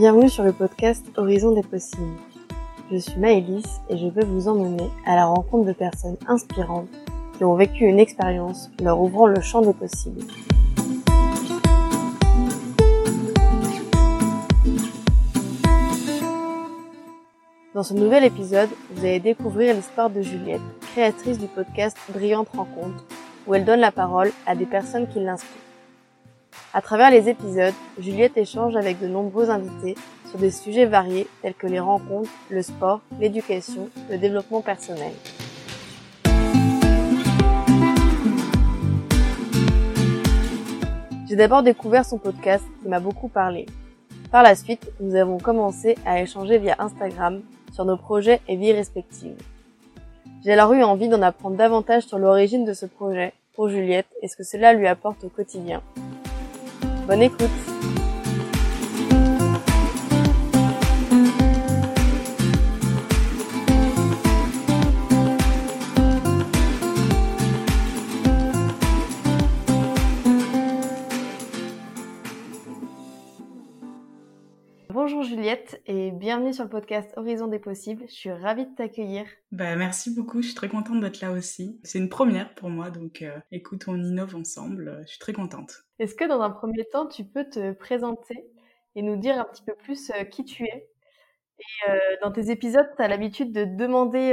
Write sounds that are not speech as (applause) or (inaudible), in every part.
Bienvenue sur le podcast Horizon des possibles. Je suis Maëlys et je veux vous emmener à la rencontre de personnes inspirantes qui ont vécu une expérience leur ouvrant le champ des possibles. Dans ce nouvel épisode, vous allez découvrir l'histoire de Juliette, créatrice du podcast Brillante Rencontre, où elle donne la parole à des personnes qui l'inspirent. À travers les épisodes, Juliette échange avec de nombreux invités sur des sujets variés tels que les rencontres, le sport, l'éducation, le développement personnel. J'ai d'abord découvert son podcast qui m'a beaucoup parlé. Par la suite, nous avons commencé à échanger via Instagram sur nos projets et vies respectives. J'ai alors eu envie d'en apprendre davantage sur l'origine de ce projet pour Juliette et ce que cela lui apporte au quotidien? Bonne écoute bienvenue sur le podcast Horizon des possibles. Je suis ravie de t'accueillir. Bah, merci beaucoup, je suis très contente d'être là aussi. C'est une première pour moi, donc euh, écoute, on innove ensemble, je suis très contente. Est-ce que dans un premier temps, tu peux te présenter et nous dire un petit peu plus euh, qui tu es? Et euh, dans tes épisodes, tu as l'habitude de demander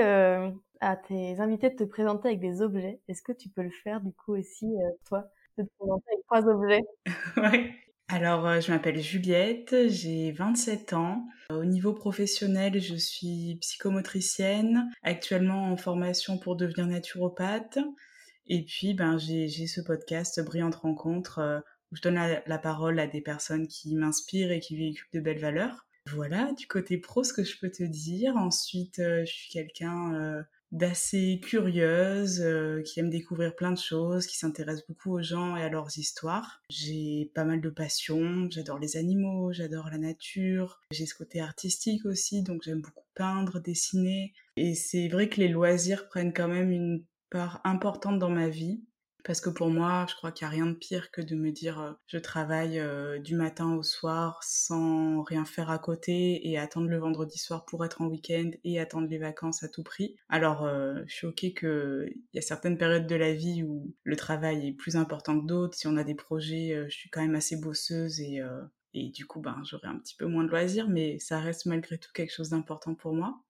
à tes invités de te présenter avec des objets. Est-ce que tu peux le faire du coup aussi, toi, de te présenter avec trois objets (laughs) Ouais. Alors, euh, je m'appelle Juliette, j'ai 27 ans. Au niveau professionnel, je suis psychomotricienne, actuellement en formation pour devenir naturopathe. Et puis, ben, j'ai ce podcast Brillante Rencontre euh, où je donne la, parole à des personnes qui m'inspirent et qui véhiculent de belles valeurs. Voilà, du côté pro, ce que je peux te dire. Ensuite, euh, je suis quelqu'un d'assez curieuse, euh, qui aime découvrir plein de choses, qui s'intéresse beaucoup aux gens et à leurs histoires. J'ai pas mal de passions, j'adore les animaux, j'adore la nature, j'ai ce côté artistique aussi, donc j'aime beaucoup peindre, dessiner. Et c'est vrai que les loisirs prennent quand même une part importante dans ma vie. Parce que pour moi, je crois qu'il n'y a rien de pire que de me dire euh, je travaille euh, du matin au soir sans rien faire à côté et attendre le vendredi soir pour être en week-end et attendre les vacances à tout prix. Alors, euh, je suis ok qu'il y a certaines périodes de la vie où le travail est plus important que d'autres. Si on a des projets, je suis quand même assez bosseuse et, et du coup, ben, j'aurai un petit peu moins de loisirs, mais ça reste malgré tout quelque chose d'important pour moi.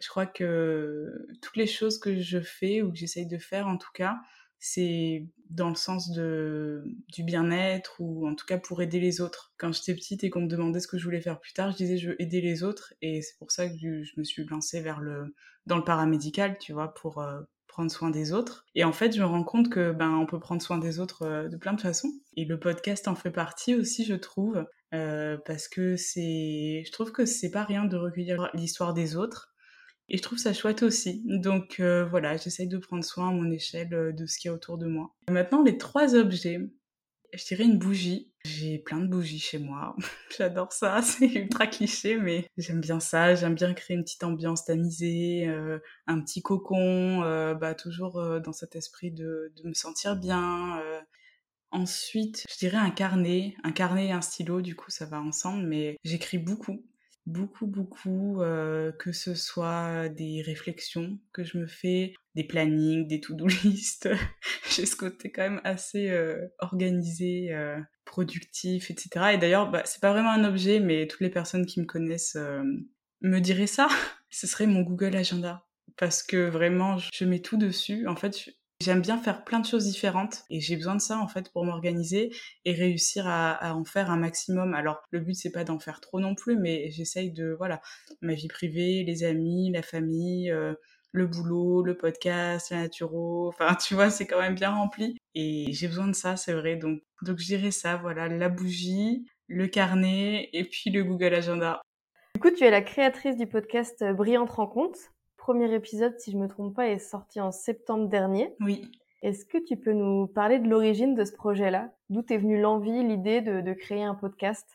Je crois que toutes les choses que je fais ou que j'essaye de faire en tout cas, c'est dans le sens de, du bien-être ou en tout cas pour aider les autres. Quand j'étais petite et qu'on me demandait ce que je voulais faire plus tard, je disais je veux aider les autres et c'est pour ça que je me suis lancée vers le, dans le paramédical, tu vois, pour euh, prendre soin des autres. Et en fait, je me rends compte que ben on peut prendre soin des autres euh, de plein de façons. Et le podcast en fait partie aussi, je trouve, euh, parce que c'est, je trouve que c'est pas rien de recueillir l'histoire des autres et je trouve ça chouette aussi. Donc euh, voilà, j'essaye de prendre soin à mon échelle euh, de ce qu'il y a autour de moi. Maintenant, les trois objets. Je dirais une bougie. J'ai plein de bougies chez moi. (laughs) J'adore ça. (laughs) C'est ultra cliché, mais j'aime bien ça. J'aime bien créer une petite ambiance tamisée, euh, un petit cocon, bah, toujours dans cet esprit de, de me sentir bien. Ensuite, je dirais un carnet. Un carnet et un stylo, du coup, ça va ensemble, mais j'écris beaucoup beaucoup, beaucoup, euh, que ce soit des réflexions que je me fais, des plannings, des to-do (laughs) list. J'ai ce côté quand même assez euh, organisé, euh, productif, etc. Et d'ailleurs, bah, c'est pas vraiment un objet, mais toutes les personnes qui me connaissent me diraient ça. (laughs) ce serait mon Google Agenda. Parce que vraiment, je mets tout dessus. En fait, J'aime bien faire plein de choses différentes et j'ai besoin de ça en fait pour m'organiser et réussir à, en faire un maximum. Alors le but c'est pas d'en faire trop non plus, mais j'essaye de voilà ma vie privée, les amis, la famille, euh, le boulot, le podcast, la naturo. Enfin (laughs) tu vois c'est quand même bien rempli et j'ai besoin de ça c'est vrai. Donc donc je ça voilà la bougie, le carnet et puis le Google Agenda. Du coup tu es la créatrice du podcast Brillante Rencontre premier épisode, si je me trompe pas, est sorti en septembre dernier. Oui. Est-ce que tu peux nous parler de l'origine de ce projet-là? D'où est venue l'envie, l'idée de, créer un podcast?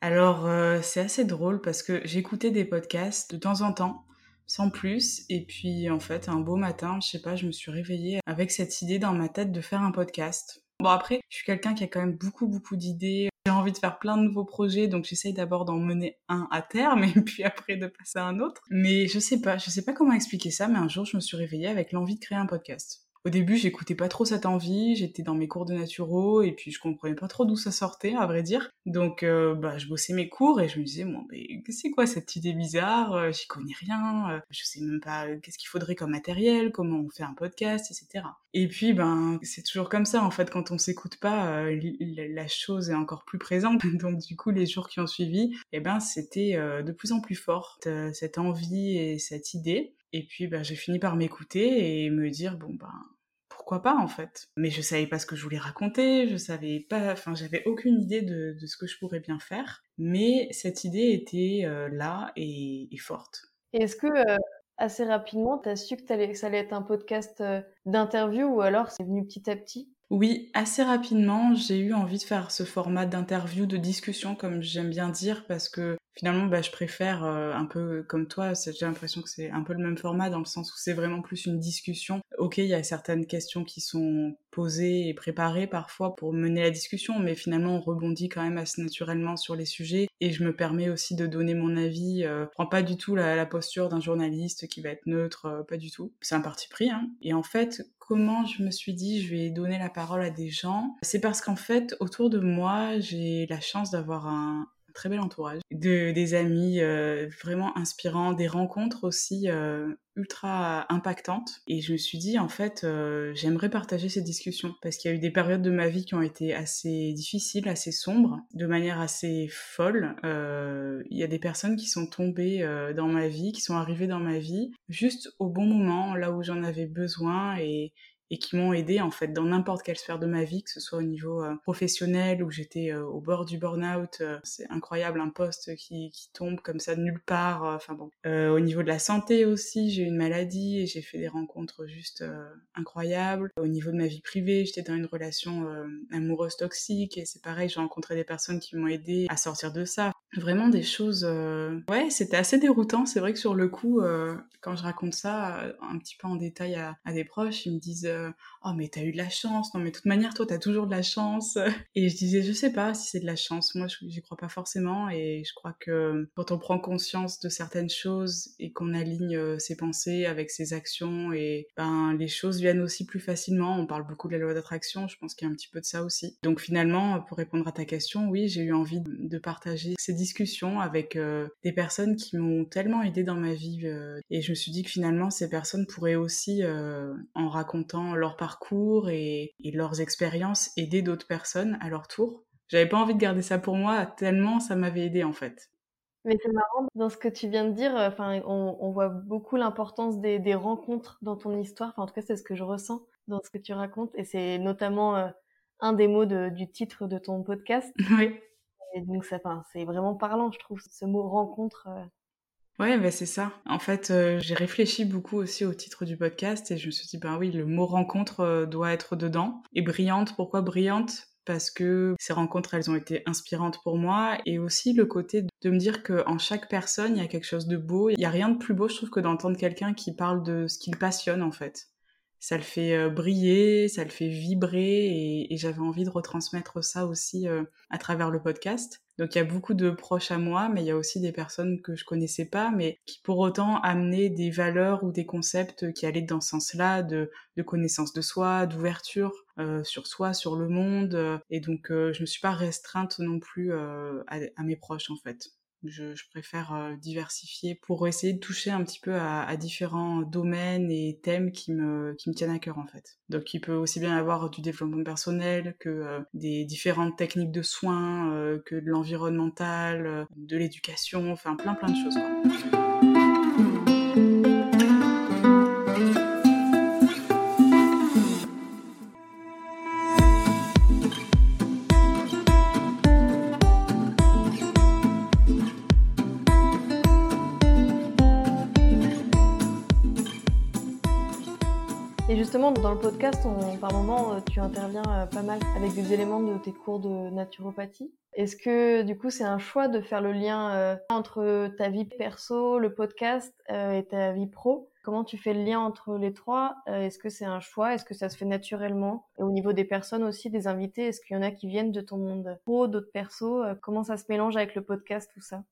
Alors, euh, c'est assez drôle parce que j'écoutais des podcasts de temps en temps, sans plus. Et puis, en fait, un beau matin, je sais pas, je me suis réveillée avec cette idée dans ma tête de faire un podcast. Bon, après, je suis quelqu'un qui a quand même beaucoup, beaucoup d'idées envie de faire plein de nouveaux projets, donc j'essaye d'abord d'en mener un à terme et (laughs) puis après de passer à un autre. Mais je sais pas, je sais pas comment expliquer ça, mais un jour je me suis réveillée avec l'envie de créer un podcast. Au début, j'écoutais pas trop cette envie, j'étais dans mes cours de naturo et puis je comprenais pas trop d'où ça sortait, à vrai dire. Donc, euh, bah, je bossais mes cours et je me disais, bon, mais c'est quoi cette idée bizarre euh, J'y connais rien, euh, je sais même pas qu'est-ce qu'il faudrait comme matériel, comment on fait un podcast, etc. Et puis, ben, c'est toujours comme ça, en fait, quand on s'écoute pas, la chose est encore plus présente. (laughs) Donc, du coup, les jours qui ont suivi, eh ben, c'était de plus en plus forte, cette envie et cette idée. Et puis, ben, j'ai fini par m'écouter et me dire, bon, ben, pourquoi pas en fait. Mais je savais pas ce que je voulais raconter, je savais pas, enfin j'avais aucune idée de, ce que je pourrais bien faire. Mais cette idée était euh, là et, forte. est-ce que euh, assez rapidement, tu as su que, ça allait être un podcast euh, d'interview ou alors c'est venu petit à petit? Oui, assez rapidement, j'ai eu envie de faire ce format d'interview, de discussion, comme j'aime bien dire, parce que finalement, bah, je préfère euh, un peu comme toi, j'ai l'impression que c'est un peu le même format dans le sens où c'est vraiment plus une discussion. Ok, il y a certaines questions qui sont posées et préparées parfois pour mener la discussion, mais finalement, on rebondit quand même assez naturellement sur les sujets et je me permets aussi de donner mon avis. Euh, je prends pas du tout la, posture d'un journaliste qui va être neutre, euh, pas du tout. C'est un parti pris. Hein. Et en fait, comment je me suis dit je vais donner la parole à des gens C'est parce qu'en fait, autour de moi, j'ai la chance d'avoir un, très bel entourage, de, des amis euh, vraiment inspirants, des rencontres aussi euh, ultra impactantes. Et je me suis dit, en fait, euh, j'aimerais partager ces discussions parce qu'il y a eu des périodes de ma vie qui ont été assez difficiles, assez sombres, de manière assez folle. Il y a des personnes qui sont tombées dans ma vie, qui sont arrivées dans ma vie juste au bon moment, là où j'en avais besoin et et qui m'ont aidé en fait dans n'importe quelle sphère de ma vie, que ce soit au niveau euh, professionnel où j'étais euh, au bord du burn-out. Euh, c'est incroyable un poste qui, qui, tombe comme ça de nulle part. Enfin bon, au niveau de la santé aussi, j'ai eu une maladie et j'ai fait des rencontres juste incroyables. Au niveau de ma vie privée, j'étais dans une relation amoureuse toxique et c'est pareil, j'ai rencontré des personnes qui m'ont aidé à sortir de ça. Vraiment des choses. Ouais, c'était assez déroutant. C'est vrai que sur le coup, quand je raconte ça un petit peu en détail à, à des proches, ils me disent oh mais t'as eu de la chance. Non mais de toute manière toi t'as toujours de la chance. (laughs) Et je disais je sais pas si c'est de la chance. Moi j'y crois pas forcément. Et je crois que quand on prend conscience de certaines choses et qu'on aligne euh, ses pensées avec ses actions et ben les choses viennent aussi plus facilement. On parle beaucoup de la loi d'attraction. Je pense qu'il y a un petit peu de ça aussi. Donc finalement pour répondre à ta question oui j'ai eu envie de partager ces discussions avec euh, des personnes qui m'ont tellement aidé dans ma vie euh, et je me suis dit que finalement ces personnes pourraient aussi en racontant leur parcours et, leurs expériences aider d'autres personnes à leur tour. J'avais pas envie de garder ça pour moi tellement ça m'avait aidé en fait. Mais c'est marrant, dans ce que tu viens de dire, enfin, on, voit beaucoup l'importance des, rencontres dans ton histoire. Enfin, en tout cas, c'est ce que je ressens dans ce que tu racontes. Et c'est notamment euh, un des mots du titre de ton podcast. (laughs) Oui. Et donc, c'est vraiment parlant, je trouve, ce mot rencontre. Euh, Ouais, bah c'est ça. En fait, euh, j'ai réfléchi beaucoup aussi au titre du podcast et je me suis dit, ben oui, le mot rencontre euh, doit être dedans. Et brillante, pourquoi brillante? Parce que ces rencontres, elles ont été inspirantes pour moi, et aussi le côté de me dire qu'en chaque personne, il y a quelque chose de beau. Il n'y a rien de plus beau, je trouve, que d'entendre quelqu'un qui parle de ce qu'il passionne, en fait. Ça le fait briller, ça le fait vibrer, et, j'avais envie de retransmettre ça aussi à travers le podcast. Donc il y a beaucoup de proches à moi, mais il y a aussi des personnes que je connaissais pas, mais qui pour autant amenaient des valeurs ou des concepts qui allaient dans ce sens-là, de, connaissance de soi, d'ouverture sur soi, sur le monde. Et donc je me suis pas restreinte non plus à mes proches en fait. Je, préfère euh, diversifier pour essayer de toucher un petit peu à, différents domaines et thèmes qui me, qui me tiennent à cœur en fait. Donc il peut aussi bien avoir du développement personnel que euh, des différentes techniques de soins, euh, que de l'environnemental, de l'éducation, enfin plein plein de choses quoi. Dans le podcast, par moment, euh, tu interviens euh, pas mal avec des éléments de tes cours de naturopathie. Est-ce que du coup, c'est un choix de faire le lien euh, entre ta vie perso, le podcast et ta vie pro? Comment tu fais le lien entre les trois? Est-ce que c'est un choix? Est-ce que ça se fait naturellement? Et au niveau des personnes aussi, des invités, est-ce qu'il y en a qui viennent de ton monde pro, d'autres persos Comment ça se mélange avec le podcast, tout ça?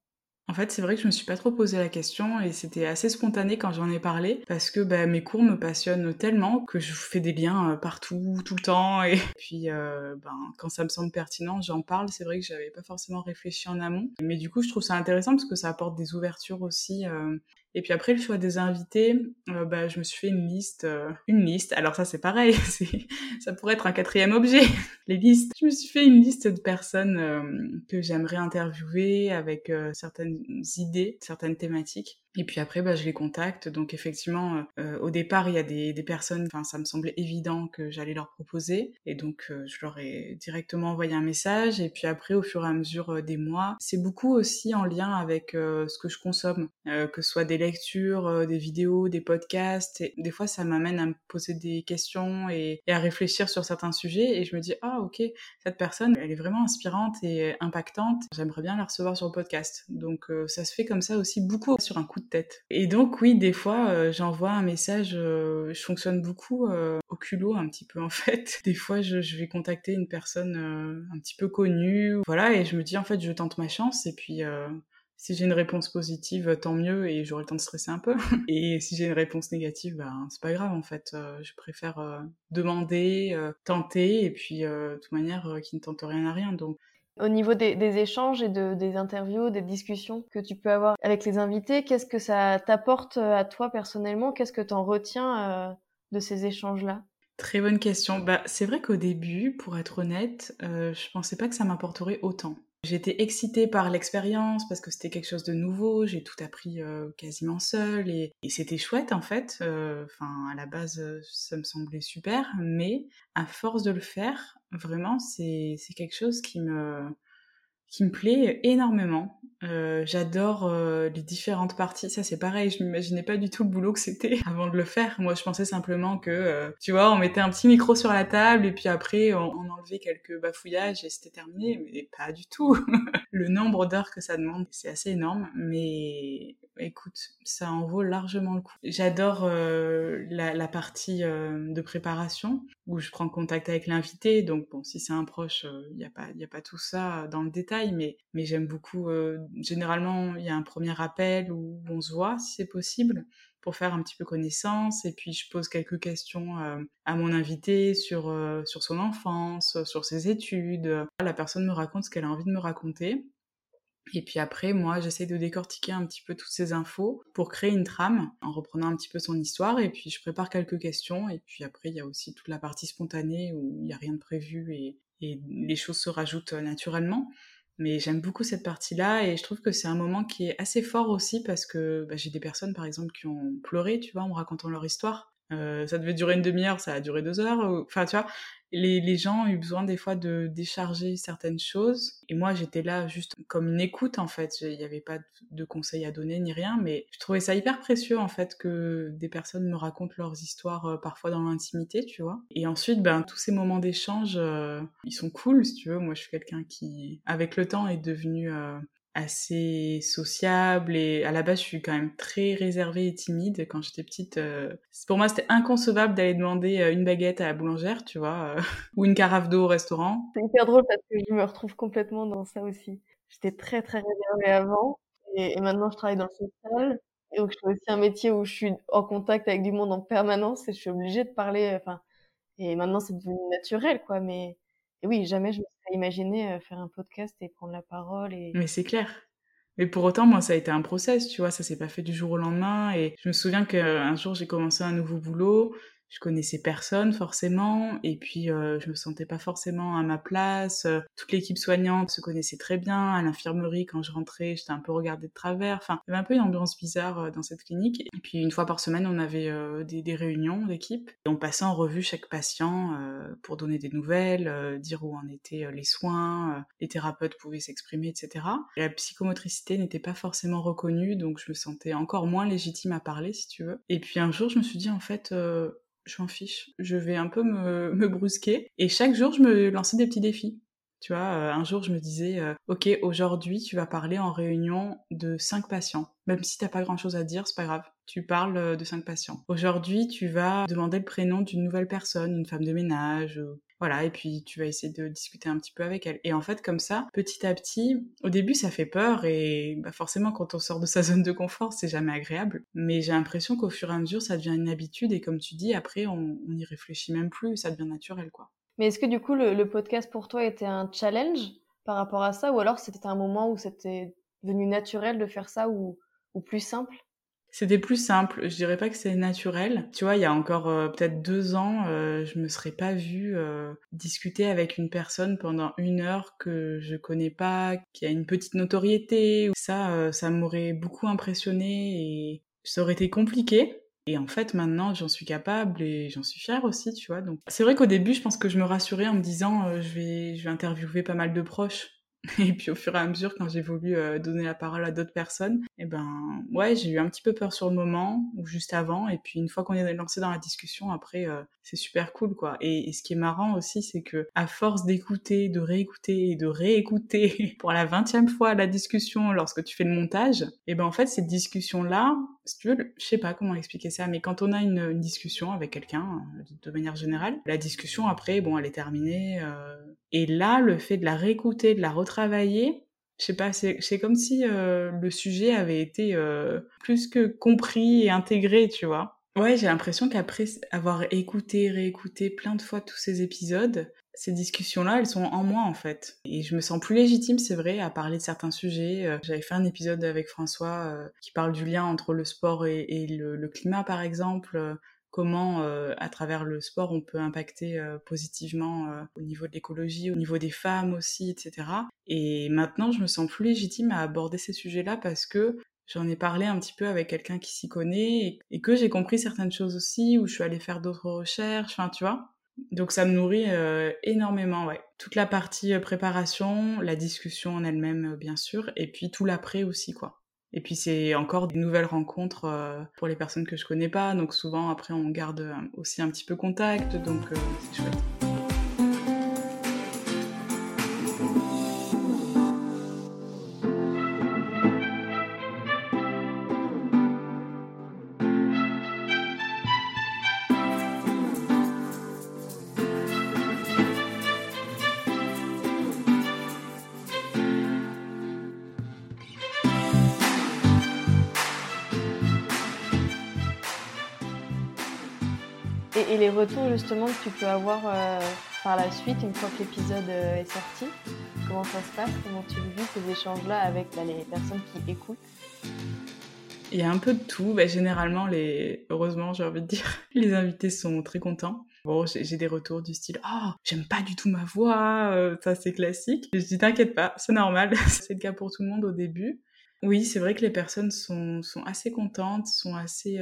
En fait, c'est vrai que je me suis pas trop posé la question et c'était assez spontané quand j'en ai parlé parce que bah, mes cours me passionnent tellement que je fais des liens euh, partout, tout le temps et (laughs) puis euh, ben, quand ça me semble pertinent, j'en parle. C'est vrai que j'avais pas forcément réfléchi en amont, mais du coup, je trouve ça intéressant parce que ça apporte des ouvertures aussi. Euh, et puis après le choix des invités, euh, bah, je me suis fait une liste, euh, une liste. Alors ça c'est pareil, (laughs) ça pourrait être un quatrième objet, (laughs) les listes. Je me suis fait une liste de personnes euh, que j'aimerais interviewer avec certaines idées, certaines thématiques. Et puis après, bah, je les contacte. Donc effectivement, euh, euh, au départ, il y a des, des personnes, enfin, ça me semblait évident que j'allais leur proposer. Et donc, euh, je leur ai directement envoyé un message. Et puis après, au fur et à mesure des mois, c'est beaucoup aussi en lien avec ce que je consomme, que ce soit des lectures, des vidéos, des podcasts. Et des fois, ça m'amène à me poser des questions et, et, à réfléchir sur certains sujets. Et je me dis, ah ok, cette personne, elle est vraiment inspirante et impactante. J'aimerais bien la recevoir sur le podcast. Donc, ça se fait comme ça aussi beaucoup sur un coup de tête. Et donc oui, des fois, euh, j'envoie un message, euh, je fonctionne beaucoup euh, au culot un petit peu (laughs) en fait. Des fois, je, vais contacter une personne un petit peu connue, voilà, et je me dis en fait, je tente ma chance, et puis si j'ai une réponse positive, tant mieux, et j'aurai le temps de stresser un peu. (laughs) Et si j'ai une réponse négative, ben c'est pas grave en fait. je préfère demander, tenter, et puis de toute manière, qui ne tente rien à rien. Donc au niveau des, échanges et de, des interviews, des discussions que tu peux avoir avec les invités, qu'est-ce que ça t'apporte euh, à toi personnellement? Qu'est-ce que tu en retiens euh, de ces échanges-là? Très bonne question. Bah, c'est vrai qu'au début, pour être honnête, euh, je pensais pas que ça m'apporterait autant. J'étais excitée par l'expérience parce que c'était quelque chose de nouveau, j'ai tout appris euh, quasiment seule et, et c'était chouette en fait. Enfin, à la base, ça me semblait super, mais à force de le faire, vraiment, c'est quelque chose qui me, qui me plaît énormément. Euh, j'adore euh, les différentes parties. Ça, c'est pareil. Je m'imaginais pas du tout le boulot que c'était (laughs) avant de le faire. Moi, je pensais simplement que, euh, tu vois, on mettait un petit micro sur la table et puis après, on, on enlevait quelques bafouillages et c'était terminé. Mais pas du tout. (laughs) le nombre d'heures que ça demande, c'est assez énorme. Mais écoute, ça en vaut largement le coup. J'adore euh, la, partie euh, de préparation où je prends contact avec l'invité. Donc bon, si c'est un proche, il euh, n'y a pas, il a pas tout ça dans le détail, mais mais j'aime beaucoup. généralement, il y a un premier appel où on se voit si c'est possible pour faire un petit peu connaissance et puis je pose quelques questions à mon invité sur sur son enfance, sur ses études. La personne me raconte ce qu'elle a envie de me raconter et puis après, moi, j'essaie de décortiquer un petit peu toutes ces infos pour créer une trame en reprenant un petit peu son histoire. Et puis je prépare quelques questions. Et puis après, il y a aussi toute la partie spontanée où il n'y a rien de prévu et, les choses se rajoutent naturellement. Mais j'aime beaucoup cette partie-là et je trouve que c'est un moment qui est assez fort aussi parce que bah, j'ai des personnes, par exemple, qui ont pleuré, tu vois, en me racontant leur histoire. Euh, ça devait durer une demi-heure, ça a duré deux heures. Enfin, tu vois, les, les, gens ont eu besoin des fois de décharger certaines choses. Et moi, j'étais là juste comme une écoute, en fait. Il n'y avait pas de conseils à donner ni rien, mais je trouvais ça hyper précieux, en fait, que des personnes me racontent leurs histoires, euh, parfois dans l'intimité, tu vois. Et ensuite, ben, tous ces moments d'échange, euh, ils sont cool, si tu veux. Moi, je suis quelqu'un qui, avec le temps, est devenu assez sociable et à la base je suis quand même très réservée et timide quand j'étais petite euh, pour moi c'était inconcevable d'aller demander euh, une baguette à la boulangère tu vois euh, (laughs) ou une carafe d'eau au restaurant. C'est hyper drôle parce que je me retrouve complètement dans ça aussi. J'étais très très réservée avant et, maintenant je travaille dans le social et donc je fais aussi un métier où je suis en contact avec du monde en permanence et je suis obligée de parler enfin et maintenant c'est devenu naturel quoi mais oui, jamais je me serais imaginé faire un podcast et prendre la parole. Et... Mais c'est clair. Mais pour autant, moi, ça a été un process, tu vois, ça s'est pas fait du jour au lendemain. Et je me souviens qu'un jour, j'ai commencé un nouveau boulot je connaissais personne forcément et puis euh, je me sentais pas forcément à ma place. Euh, toute l'équipe soignante se connaissait très bien. À l'infirmerie, quand je rentrais, j'étais un peu regardée de travers. Enfin, il y avait un peu une ambiance bizarre euh, dans cette clinique. Et puis une fois par semaine, on avait des, des, réunions d'équipe et on passait en revue chaque patient pour donner des nouvelles, dire où en étaient les soins, les thérapeutes pouvaient s'exprimer, etc. Et la psychomotricité n'était pas forcément reconnue, donc je me sentais encore moins légitime à parler, si tu veux. Et puis un jour, je me suis dit en fait je m'en fiche. Je vais un peu me, me, brusquer. Et chaque jour, je me lançais des petits défis. Tu vois, euh, un jour, je me disais, euh, ok, aujourd'hui, tu vas parler en réunion de cinq patients. Même si t'as pas grand chose à dire, c'est pas grave. tu parles de cinq patients. Aujourd'hui, tu vas demander le prénom d'une nouvelle personne, une femme de ménage, voilà, et puis tu vas essayer de discuter un petit peu avec elle. Et en fait, comme ça, petit à petit, au début, ça fait peur et bah, forcément, quand on sort de sa (laughs) zone de confort, c'est jamais agréable. Mais j'ai l'impression qu'au fur et à mesure, ça devient une habitude et comme tu dis, après, on n'y réfléchit même plus, ça devient naturel, quoi. Mais est-ce que du coup, le, podcast pour toi était un challenge par rapport à ça ou alors c'était un moment où c'était devenu naturel de faire ça ou plus simple? C'était plus simple. Je dirais pas que c'est naturel. Tu vois, il y a encore euh, peut-être deux ans, euh, je me serais pas vue euh, discuter avec une personne pendant une heure que je connais pas, qui a une petite notoriété. Ça, ça m'aurait beaucoup impressionné et ça aurait été compliqué. Et en fait, maintenant, j'en suis capable et j'en suis fière aussi, tu vois. Donc, c'est vrai qu'au début, je pense que je me rassurais en me disant, je vais, je vais interviewer pas mal de proches (laughs) Et puis au fur et à mesure, quand j'ai voulu euh, donner la parole à d'autres personnes, eh ben ouais, j'ai eu un petit peu peur sur le moment ou juste avant. Et puis une fois qu'on est lancé dans la discussion, après euh, c'est super cool quoi. Et, ce qui est marrant aussi, c'est que à force d'écouter, de réécouter et de réécouter (laughs) pour la vingtième fois la discussion lorsque tu fais le montage, eh ben en fait cette discussion là, si tu veux, je sais pas comment expliquer ça, mais quand on a une, une discussion avec quelqu'un, euh, de manière générale, la discussion après, bon, elle est terminée. Et là, le fait de la réécouter, de la retravailler travailler, je sais pas, c'est comme si euh, le sujet avait été euh, plus que compris et intégré, tu vois. Ouais, j'ai l'impression qu'après avoir écouté, réécouté plein de fois tous ces épisodes, ces discussions-là, elles sont en moi en fait. Et je me sens plus légitime, c'est vrai, à parler de certains sujets. Euh, j'avais fait un épisode avec François qui parle du lien entre le sport et, le, climat, par exemple comment euh, à travers le sport on peut impacter euh, positivement euh, au niveau de l'écologie, au niveau des femmes aussi, etc. Et maintenant je me sens plus légitime à aborder ces sujets-là parce que j'en ai parlé un petit peu avec quelqu'un qui s'y connaît et, que j'ai compris certaines choses aussi, où je suis allée faire d'autres recherches, enfin tu vois. Donc ça me nourrit énormément, ouais. Toute la partie préparation, la discussion en elle-même bien sûr, et puis tout l'après aussi quoi. Et puis c'est encore des nouvelles rencontres euh, pour les personnes que je connais pas. Donc souvent après on garde euh, aussi un petit peu contact. Donc euh, c'est chouette. Et, les retours justement que tu peux avoir euh, par la suite, une fois que l'épisode euh, est sorti, comment ça se passe Comment tu vis ces échanges-là avec bah, les personnes qui écoutent? Il y a un peu de tout. Bah, généralement, heureusement, j'ai envie de dire, (laughs) les invités sont très contents. Bon, j'ai des retours du style Oh, j'aime pas du tout ma voix, euh, ça c'est classique. je dis T'inquiète pas, c'est normal, (laughs) c'est le cas pour tout le monde au début. Oui, c'est vrai que les personnes sont assez contentes, sont assez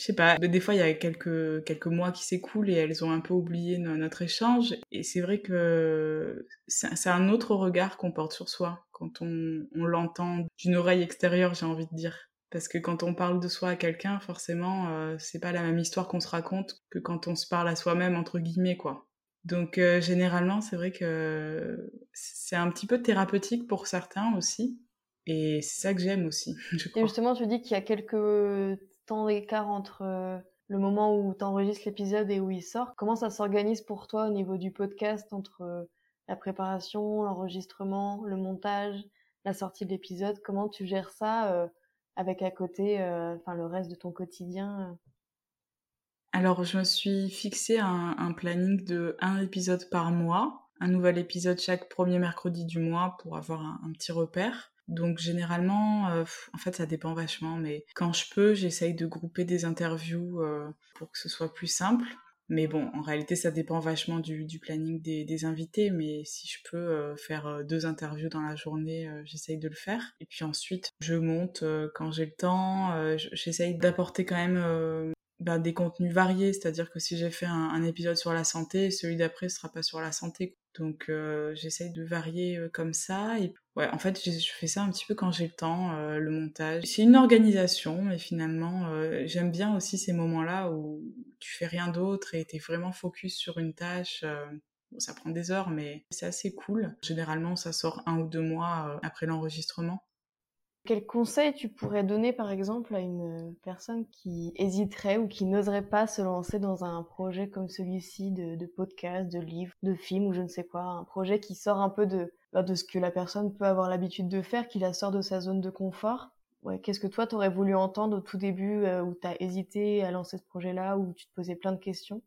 je sais pas, des fois il y a quelques, quelques mois qui s'écoulent et elles ont un peu oublié notre échange. Et c'est vrai que c'est un autre regard qu'on porte sur soi quand on, on l'entend d'une oreille extérieure, j'ai envie de dire. Parce que quand on parle de soi à quelqu'un, forcément, euh, c'est pas la même histoire qu'on se raconte que quand on se parle à soi-même, entre guillemets, quoi. Donc euh, généralement, c'est vrai que c'est un petit peu thérapeutique pour certains aussi. Et c'est ça que j'aime aussi, (laughs) je crois. Et justement, tu dis qu'il y a quelques temps d'écart entre euh, le moment où tu enregistres l'épisode et où il sort. Comment ça s'organise pour toi au niveau du podcast entre euh, la préparation, l'enregistrement, le montage, la sortie de l'épisode? Comment tu gères ça euh, avec à côté le reste de ton quotidien Alors, je me suis fixé un, un planning de un épisode par mois, un nouvel épisode chaque premier mercredi du mois pour avoir un petit repère. Donc généralement, euh, en fait, ça dépend vachement, mais quand je peux, j'essaye de grouper des interviews euh, pour que ce soit plus simple. Mais bon, en réalité, ça dépend vachement du, planning des, invités. Mais si je peux euh, faire deux interviews dans la journée, j'essaye de le faire. Et puis ensuite, je monte quand j'ai le temps. j'essaye d'apporter quand même bah, des contenus variés. C'est-à-dire que si j'ai fait un, épisode sur la santé, celui d'après ne sera pas sur la santé. Donc euh, j'essaye de varier euh, comme ça. En fait, je, fais ça un petit peu quand j'ai le temps, euh, le montage. C'est une organisation, mais finalement, j'aime bien aussi ces moments-là où tu fais rien d'autre et t'es vraiment focus sur une tâche. ça prend des heures, mais c'est assez cool. Généralement, ça sort un ou deux mois après l'enregistrement. Quel conseil tu pourrais donner par exemple à une personne qui hésiterait ou qui n'oserait pas se lancer dans un projet comme celui-ci de, de, podcast, de livre, de film ou je ne sais quoi, un projet qui sort un peu de, bah, de ce que la personne peut avoir l'habitude de faire, qui la sort de sa zone de confort? Ouais, Qu'est-ce que toi t'aurais voulu entendre au tout début euh, où t'as hésité à lancer ce projet-là, où tu te posais plein de questions?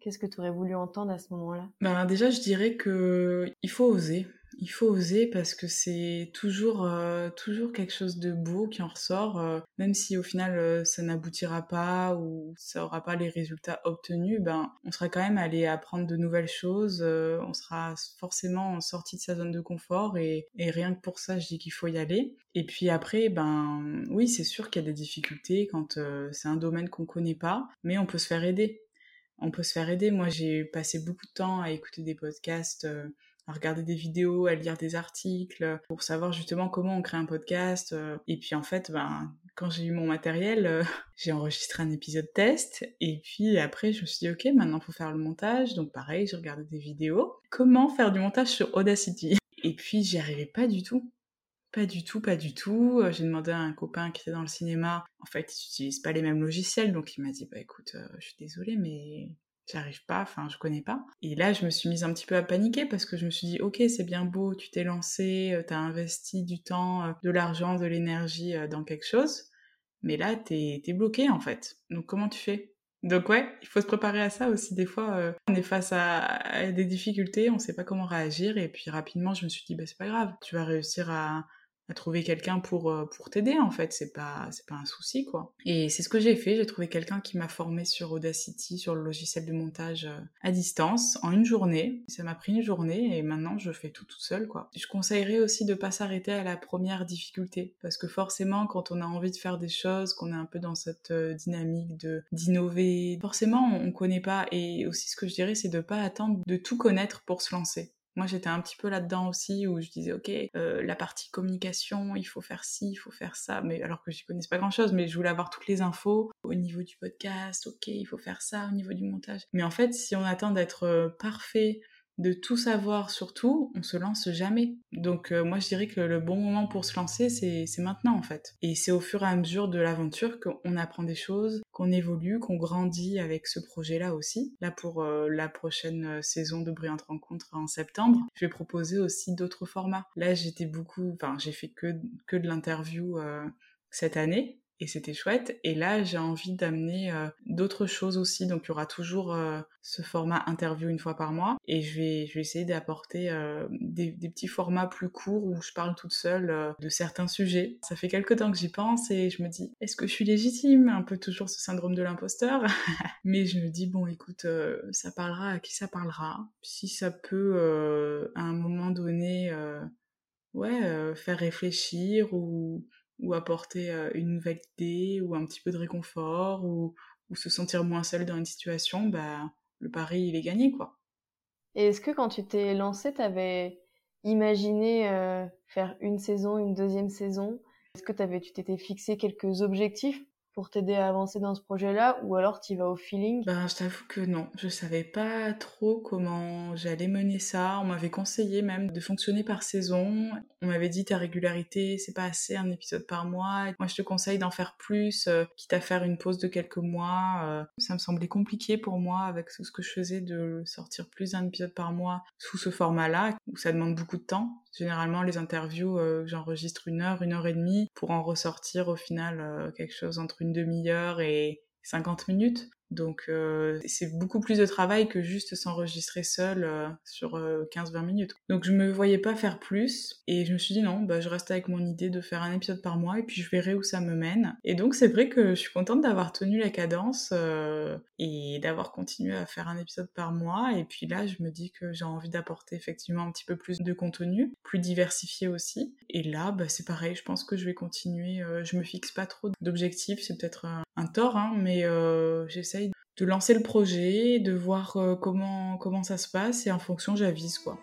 Qu'est-ce que tu aurais voulu entendre à ce moment-là? Ben, Déjà, je dirais que il faut oser il faut oser parce que c'est toujours, euh, toujours quelque chose de beau qui en ressort, euh, même si au final euh, ça n'aboutira pas ou ça aura pas les résultats obtenus, ben on sera quand même allé apprendre de nouvelles choses, on sera forcément sorti de sa zone de confort et, et rien que pour ça je dis qu'il faut y aller. Et puis après, ben oui c'est sûr qu'il y a des difficultés quand c'est un domaine qu'on connaît pas, mais on peut se faire aider. On peut se faire aider. Moi j'ai passé beaucoup de temps à écouter des podcasts à regarder des vidéos, à lire des articles pour savoir justement comment on crée un podcast. Euh. Et puis en fait, ben, quand j'ai eu mon matériel, euh, (laughs) j'ai enregistré un épisode test. Et puis après, je me suis dit, ok, maintenant faut faire le montage. Donc pareil, j'ai regardé des vidéos. Comment faire du montage sur Audacity? (laughs) Et puis j'y arrivais pas du tout. Pas du tout, pas du tout. Euh, j'ai demandé à un copain qui était dans le cinéma. En fait, ils n'utilisent pas les mêmes logiciels, donc il m'a dit bah écoute, je suis désolée, mais j'arrive pas, enfin je connais pas. Et là je me suis mise un petit peu à paniquer parce que je me suis dit ok c'est bien beau, tu t'es lancé, euh, t'as investi du temps, euh, de l'argent, de l'énergie euh, dans quelque chose, mais là t'es es bloqué en fait. Donc comment tu fais? Donc ouais, il faut se préparer à ça aussi. Des fois, on est face à, des difficultés, on sait pas comment réagir, et puis rapidement, je me suis dit, bah c'est pas grave, tu vas réussir à, trouver quelqu'un pour euh, pour t'aider en fait. C'est pas c'est pas un souci quoi. Et c'est ce que j'ai fait. J'ai trouvé quelqu'un qui m'a formé sur Audacity sur le logiciel de montage euh, à distance en une journée. Ça m'a pris une journée et maintenant je fais tout tout seul quoi. Je conseillerais aussi de pas s'arrêter à la première difficulté parce que forcément quand on a envie de faire des choses qu'on est un peu dans cette euh, dynamique de d'innover forcément on connaît pas. Et aussi ce que je dirais c'est de pas attendre de tout connaître pour se lancer moi, j'étais un petit peu là-dedans aussi, où je disais, ok, euh, la partie communication, il faut faire ci, il faut faire ça, mais alors que je connaissais pas grand-chose, mais je voulais avoir toutes les infos au niveau du podcast, ok, il faut faire ça au niveau du montage. Mais en fait, si on attend d'être euh, parfait de tout savoir sur tout, on se lance jamais. Donc euh, moi je dirais que le bon moment pour se lancer c'est maintenant en fait. Et c'est au fur et à mesure de l'aventure qu'on apprend des choses, qu'on évolue, qu'on grandit avec ce projet-là aussi. Là pour euh, la prochaine euh, saison de Brillante Rencontre en septembre, je vais proposer aussi d'autres formats. Là j'étais beaucoup, enfin j'ai fait que, que de l'interview cette année et c'était chouette. Et là, j'ai envie d'amener euh, d'autres choses aussi. Donc, il y aura toujours euh, ce format interview une fois par mois. Et je vais, je vais essayer d'apporter euh, des, petits formats plus courts où je parle toute seule de certains sujets. Ça fait quelques temps que j'y pense et je me dis, est-ce que je suis légitime? Un peu toujours ce syndrome de l'imposteur. (laughs) Mais je me dis, bon, écoute, ça parlera à qui ça parlera. Si ça peut, à un moment donné, ouais, faire réfléchir ou ou apporter euh, une nouvelle idée ou un petit peu de réconfort ou, se sentir moins seul dans une situation, bah, le pari, il est gagné, quoi. Et est-ce que quand tu t'es lancé, t'avais imaginé euh, faire une saison, une deuxième saison? Est-ce que avais, tu t'étais fixé quelques objectifs pour t'aider à avancer dans ce projet-là ou alors tu vas au feeling? Ben, je t'avoue que non, je savais pas trop comment j'allais mener ça. On m'avait conseillé même de fonctionner par saison. On m'avait dit ta régularité, c'est pas assez un épisode par mois. Moi, je te conseille d'en faire plus, euh, quitte à faire une pause de quelques mois. Euh. ça me semblait compliqué pour moi avec tout ce que je faisais de sortir plus d'un épisode par mois sous ce format-là où ça demande beaucoup de temps. Généralement, les interviews, euh, j'enregistre une heure, une heure et demie pour en ressortir au final euh, quelque chose entre une demi-heure et 50 minutes. Donc euh, c'est beaucoup plus de travail que juste s'enregistrer seul euh, sur 15-20 euh, minutes. Donc je me voyais pas faire plus et je me suis dit non, bah, je reste avec mon idée de faire un épisode par mois et puis je verrai où ça me mène. Et donc c'est vrai que je suis contente d'avoir tenu la cadence et d'avoir continué à faire un épisode par mois. Et puis là je me dis que j'ai envie d'apporter effectivement un petit peu plus de contenu, plus diversifié aussi. Et là bah, c'est pareil, je pense que je vais continuer. je me fixe pas trop d'objectifs, c'est peut-être un, tort, hein, mais j'essaie de lancer le projet, de voir euh, comment, comment ça se passe et en fonction j'avise quoi.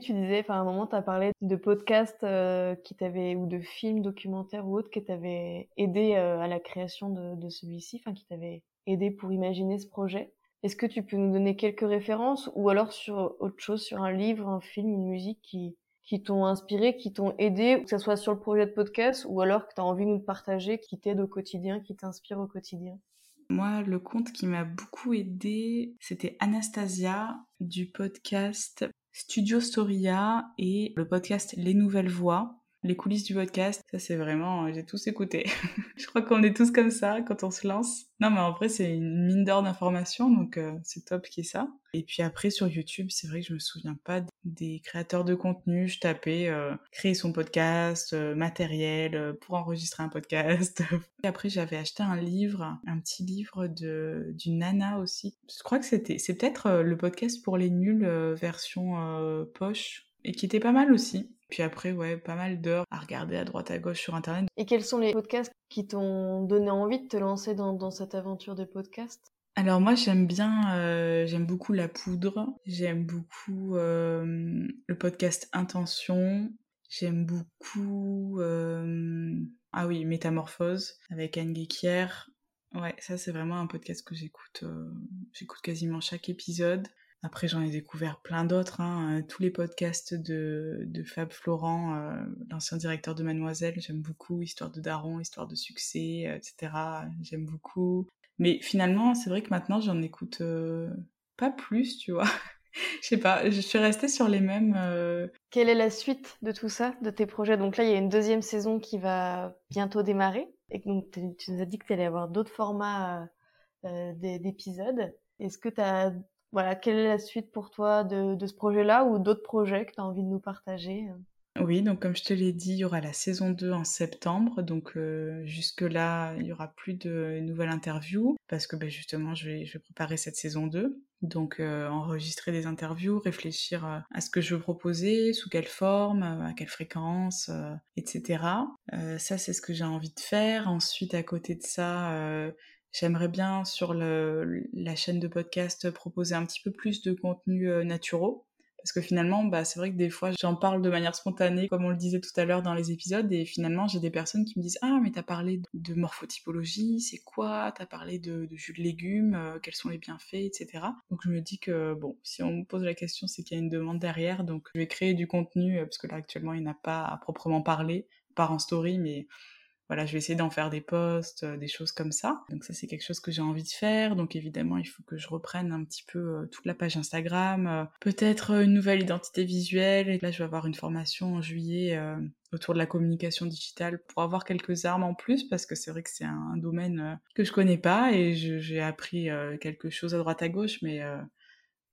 Tu disais, enfin, à un moment, tu as parlé de podcasts euh, qui t'avaient, ou de films, documentaires ou autres qui t'avaient aidé euh, à la création de, celui-ci, enfin, qui t'avaient aidé pour imaginer ce projet. Est-ce que tu peux nous donner quelques références ou alors sur autre chose, sur un livre, un film, une musique qui, qui t'ont inspiré, qui t'ont aidé, que ce soit sur le projet de podcast ou alors que tu as envie de nous partager, qui t'aide au quotidien, qui t'inspire au quotidien? Moi, le conte qui m'a beaucoup aidé, c'était Anastasia du podcast Studio Storia et le podcast Les Nouvelles Voix les coulisses du podcast, ça c'est vraiment, euh, j'ai tous écouté. (laughs) je crois qu'on est tous comme ça quand on se lance. Non mais en vrai c'est une mine d'or d'informations, donc euh, c'est top qui est ça. Et puis après sur YouTube, c'est vrai que je me souviens pas des créateurs de contenu. Je tapais euh, créer son podcast, matériel pour enregistrer un podcast. (laughs) Et après j'avais acheté un livre, un petit livre de d'une nana aussi. Je crois que c'était, c'est peut-être le podcast pour les nuls version poche et qui était pas mal aussi. Puis après, ouais, pas mal d'heures à regarder à droite à gauche sur Internet. Et quels sont les podcasts qui t'ont donné envie de te lancer dans, cette aventure de podcast? Alors moi j'aime bien, euh, j'aime beaucoup la poudre, j'aime beaucoup euh, le podcast Intention, j'aime beaucoup, euh, ah oui, Métamorphose avec Anne Guéquier. Ouais, ça c'est vraiment un podcast que j'écoute, j'écoute quasiment chaque épisode. Après, j'en ai découvert plein d'autres. Hein. Euh, tous les podcasts de, Fab Florent, euh, l'ancien directeur de Mademoiselle, j'aime beaucoup. Histoire de Daron, Histoire de succès, euh, etc. J'aime beaucoup. Mais finalement, c'est vrai que maintenant, j'en écoute pas plus, tu vois. (laughs) Je sais pas, je suis restée sur les mêmes. Quelle est la suite de tout ça, de tes projets? Donc là, il y a une deuxième saison qui va bientôt démarrer. Et donc, tu nous as dit que tu allais avoir d'autres formats d'épisodes. Est-ce que tu as voilà, quelle est la suite pour toi de, ce projet-là ou d'autres projets que tu as envie de nous partager oui, donc comme je te l'ai dit, il y aura la saison 2 en septembre. Donc euh, jusque-là, il n'y aura plus de nouvelles interviews parce que ben, justement, je vais, préparer cette saison 2. Donc euh, enregistrer des interviews, réfléchir euh, à ce que je veux proposer, sous quelle forme, à quelle fréquence, etc. ça, c'est ce que j'ai envie de faire. Ensuite, à côté de ça, J'aimerais bien sur la chaîne de podcast proposer un petit peu plus de contenu euh. Parce que finalement, bah, c'est vrai que des fois, j'en parle de manière spontanée, comme on le disait tout à l'heure dans les épisodes, et finalement, j'ai des personnes qui me disent Ah, mais t'as parlé de morphotypologie, c'est quoi? T'as parlé de, jus de légumes, euh, quels sont les bienfaits, etc. Donc je me dis que, bon, si on me pose la question, c'est qu'il y a une demande derrière, donc je vais créer du contenu, euh, parce que là, actuellement, il n'y a pas à proprement parler, par en story, mais voilà, je vais essayer d'en faire des posts, euh, des choses comme ça. Donc ça, c'est quelque chose que j'ai envie de faire. Donc évidemment, il faut que je reprenne un petit peu euh, toute la page Instagram, euh, peut-être une nouvelle identité visuelle. Et là, je vais avoir une formation en juillet autour de la communication digitale pour avoir quelques armes en plus parce que c'est vrai que c'est un, domaine que je connais pas et j'ai appris quelque chose à droite à gauche, mais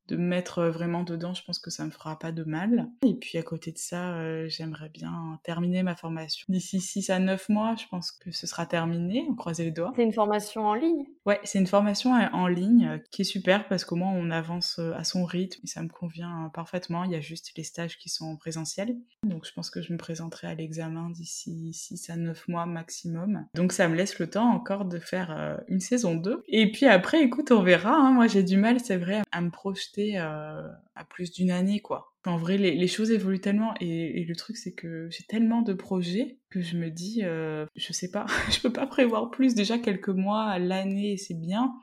de me mettre vraiment dedans, je pense que ça me fera pas de mal. Et puis à côté de ça, euh, j'aimerais bien terminer ma formation. D'ici 6 à 9 mois, je pense que ce sera terminé, on croise les doigts. C'est une formation en ligne? Ouais, c'est une formation en ligne euh, qui est super parce qu'au moins on avance euh, à son rythme et ça me convient parfaitement. Il y a juste les stages qui sont présentiels. Donc je pense que je me présenterai à l'examen d'ici 6 à 9 mois maximum. Donc ça me laisse le temps encore de faire une saison 2. Et puis après, écoute, on verra. Hein. Moi j'ai du mal, c'est vrai, à me projeter euh, à plus d'une année, quoi. En vrai, les, choses évoluent tellement et, le truc, c'est que j'ai tellement de projets que je me dis, euh, je sais pas, (laughs) je peux pas prévoir plus. Déjà quelques mois, l'année, c'est bien.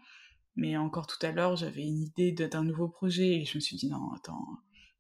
Mais encore tout à l'heure, j'avais une idée d'un nouveau projet et je me suis dit, non, attends,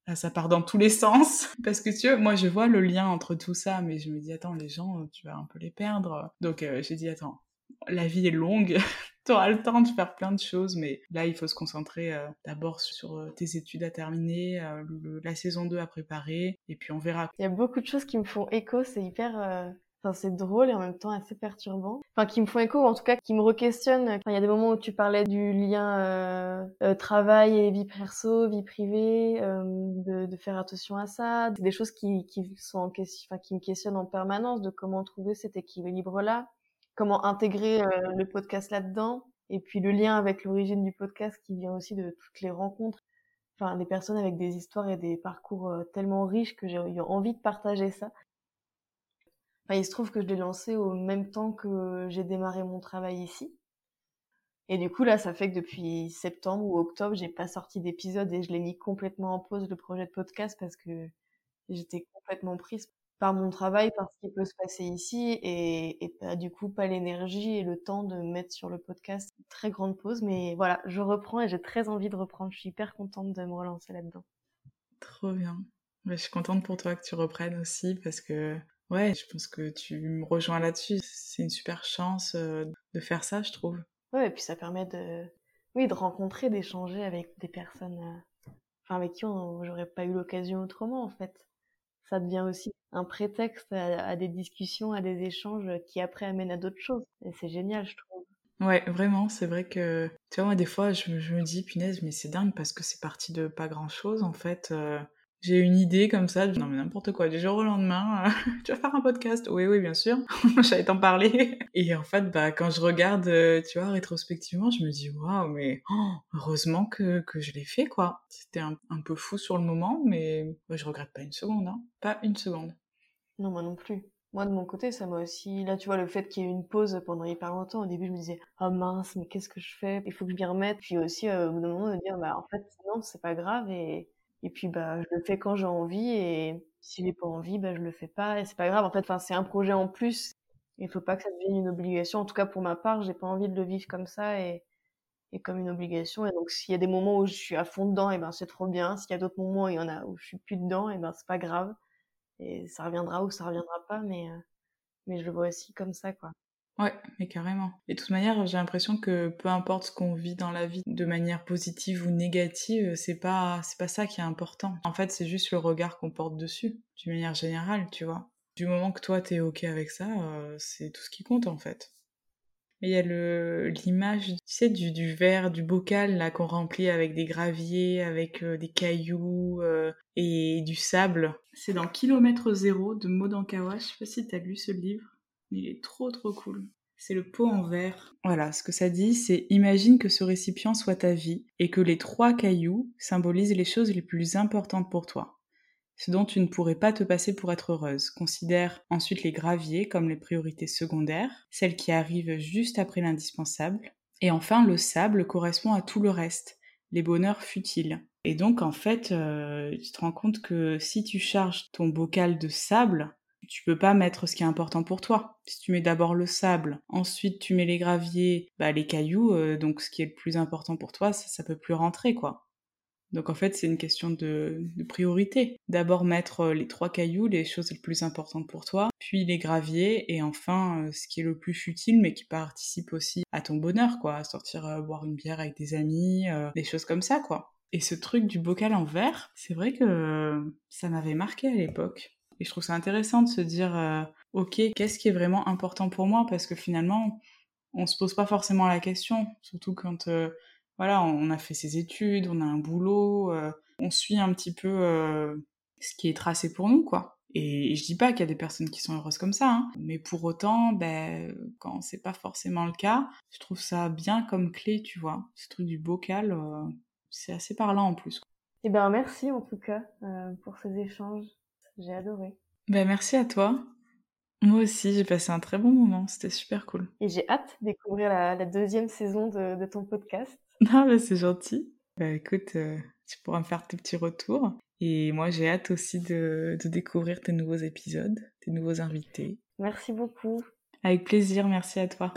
là, ça part dans tous les sens. (laughs) Parce que tu vois, moi, je vois le lien entre tout ça, mais je me dis, attends, les gens, tu vas un peu les perdre. Donc, euh, j'ai dit, attends, la vie est longue, (laughs) tu auras le temps de faire plein de choses, mais là, il faut se concentrer euh, d'abord sur euh, tes études à terminer, euh, la saison 2 à préparer, et puis on verra. Il y a beaucoup de choses qui me font écho, c'est hyper... Enfin, c'est drôle et en même temps assez perturbant. Enfin, qui me font écho, en tout cas, qui me re-questionnent. il y a des moments où tu parlais du lien travail et vie perso, vie privée, de, de, faire attention à ça. Des choses qui, qui sont en question, enfin, qui me questionnent en permanence de comment trouver cet équilibre-là comment intégrer euh, le podcast là-dedans et puis le lien avec l'origine du podcast qui vient aussi de toutes les rencontres. Enfin des personnes avec des histoires et des parcours euh, tellement riches que j'ai eu envie de partager ça. Enfin, il se trouve que je l'ai lancé au même temps que j'ai démarré mon travail ici. Et du coup là ça fait que depuis septembre ou octobre j'ai pas sorti d'épisode et je l'ai mis complètement en pause le projet de podcast parce que J'étais complètement prise par mon travail, par ce qui peut se passer ici et, et pas, du coup pas l'énergie et le temps de mettre sur le podcast. Très grande pause, mais voilà, je reprends et j'ai très envie de reprendre. Je suis hyper contente de me relancer là-dedans. Trop bien. je suis contente pour toi que tu reprennes aussi parce que ouais, je pense que tu me rejoins là-dessus. C'est une super chance euh, de faire ça, je trouve. Ouais, et puis ça permet de, oui, de rencontrer, d'échanger avec des personnes, euh, enfin avec qui j'aurais pas eu l'occasion autrement en fait. Ça devient aussi un prétexte à, des discussions, à des échanges qui après amènent à d'autres choses. Et c'est génial, je trouve. Ouais, vraiment, c'est vrai que, tu vois, moi, des fois, je, me dis, punaise, mais c'est dingue parce que c'est parti de pas grand chose, en fait. Euh, j'ai une idée comme ça, non mais n'importe quoi, du jour au lendemain, (laughs) tu vas faire un podcast Oui, oui, bien sûr, (laughs) j'allais t'en parler. (laughs) Et en fait, bah, quand je regarde, euh, tu vois, rétrospectivement, je me dis, waouh, mais oh, heureusement que, que je l'ai fait, quoi. C'était un, peu fou sur le moment, mais je regrette pas une seconde, hein. pas une seconde. Non, moi non plus. Moi, de mon côté, ça m'a aussi... Là, tu vois, le fait qu'il y ait une pause pendant hyper longtemps, au début, je me disais « Oh mince, mais qu'est-ce que je fais? Il faut que je m'y remette. » Puis aussi, euh, au bout d'un moment, de dire « Bah, en fait, non, c'est pas grave. » Et et puis, bah, je le fais quand j'ai envie et si j'ai pas envie, bah, je le fais pas et c'est pas grave. En fait, enfin, c'est un projet en plus. Il faut pas que ça devienne une obligation. En tout cas, pour ma part, j'ai pas envie de le vivre comme ça et, et comme une obligation. Et donc, s'il y a des moments où je suis à fond dedans, et ben, c'est trop bien. S'il y a d'autres moments où il y en a où je suis plus dedans, et ben, c'est pas grave. Et ça reviendra ou ça reviendra pas, mais, euh, mais je le vois aussi comme ça, quoi. Ouais, mais carrément. Et de toute manière, j'ai l'impression que peu importe ce qu'on vit dans la vie, de manière positive ou négative, c'est pas, c'est pas ça qui est important. En fait, c'est juste le regard qu'on porte dessus, d'une manière générale, tu vois. Du moment que toi t'es ok avec ça, euh, c'est tout ce qui compte en fait. il y a le l'image, tu sais, du, du verre, du bocal là qu'on remplit avec des graviers, avec euh, des cailloux et du sable. C'est dans Kilomètre Zéro de Maud Ankawa. Je sais pas si t'as lu ce livre. Il est trop trop cool. C'est le pot en verre. Voilà, ce que ça dit, c'est imagine que ce récipient soit ta vie et que les trois cailloux symbolisent les choses les plus importantes pour toi. Ce dont tu ne pourrais pas te passer pour être heureuse. Considère ensuite les graviers comme les priorités secondaires, celles qui arrivent juste après l'indispensable. Et enfin, le sable correspond à tout le reste, les bonheurs futiles. Et donc, en fait, euh, tu te rends compte que si tu charges ton bocal de sable, tu peux pas mettre ce qui est important pour toi. Si tu mets d'abord le sable, ensuite tu mets les graviers, bah les cailloux, euh, donc ce qui est le plus important pour toi, ça, ça peut plus rentrer quoi. Donc en fait c'est une question de, priorité. D'abord mettre euh, les trois cailloux, les choses les plus importantes pour toi, puis les graviers et enfin ce qui est le plus futile mais qui participe aussi à ton bonheur quoi, sortir boire une bière avec des amis, des choses comme ça quoi. Et ce truc du bocal en verre, c'est vrai que ça m'avait marqué à l'époque. Et je trouve ça intéressant de se dire, euh, ok, qu'est-ce qui est vraiment important pour moi? Parce que finalement, on se pose pas forcément la question, surtout quand, euh, voilà, on a fait ses études, on a un boulot, euh, on suit un petit peu ce qui est tracé pour nous, quoi. Et, je dis pas qu'il y a des personnes qui sont heureuses comme ça, hein, mais pour autant, ben, quand c'est pas forcément le cas, je trouve ça bien comme clé, tu vois. Ce truc du bocal, c'est assez parlant en plus. Eh ben merci en tout cas pour ces échanges. J'ai adoré. Ben, merci à toi. Moi aussi, j'ai passé un très bon moment. C'était super cool. Et j'ai hâte de découvrir la, deuxième saison de, ton podcast. (laughs) Ah, ben, c'est gentil. Ben, écoute, euh, tu pourras me faire tes petits retours. Et moi, j'ai hâte aussi de, de découvrir tes nouveaux épisodes, tes nouveaux invités. Merci beaucoup. Avec plaisir, merci à toi.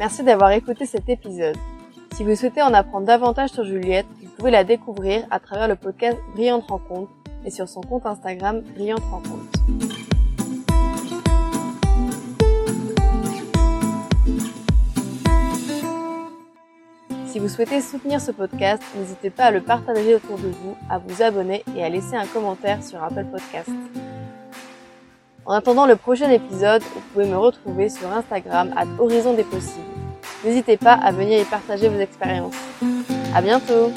Merci d'avoir écouté cet épisode. Si vous souhaitez en apprendre davantage sur Juliette, vous pouvez la découvrir à travers le podcast Brillante Rencontre et sur son compte Instagram Brillante Rencontre. Si vous souhaitez soutenir ce podcast, n'hésitez pas à le partager autour de vous, à vous abonner et à laisser un commentaire sur Apple Podcast. En attendant le prochain épisode, vous pouvez me retrouver sur Instagram à Horizon des Possibles. N'hésitez pas à venir y partager vos expériences. À bientôt!